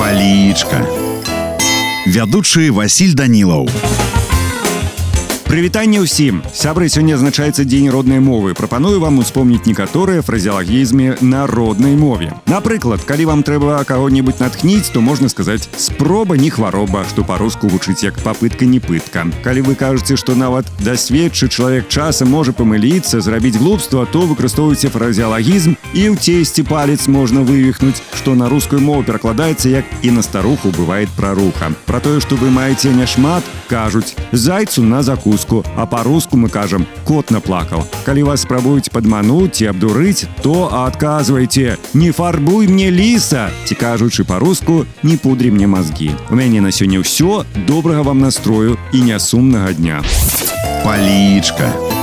Палічка. Вядучы Васіль Данілаў. Прывітанне ўсім сябры сёння азначаецца дзень роднай мовы прапаную вам успомніць некаторыя фразеалагізме на роднай мове напрыклад калі вам трэба каго-небудзь натхніць то можна сказаць спроба не хвароба што па-руску гучыць як папытка не пытка калі вы кажаце што нават дасведчы чалавек часам можа памыліцца зрабіць глупства то выкарыстоўваеце фразеалагізм і ў цесці палец можна вывихнуць што на рускую мову перакладаецца як і на старуху бывает праруха про тое што вы маеце няшмат кажуць зайцу на закуску а по-руску мы кажам кот наплакал калі вас спрабуюць падмануць ці абдурыць то адказвайце не фарбуй мне ліса ці кажучы по-руску не пудрі мне мазгі у мяне на сёння ўсё добрага вам настрою і нясумнага дня. Палічка.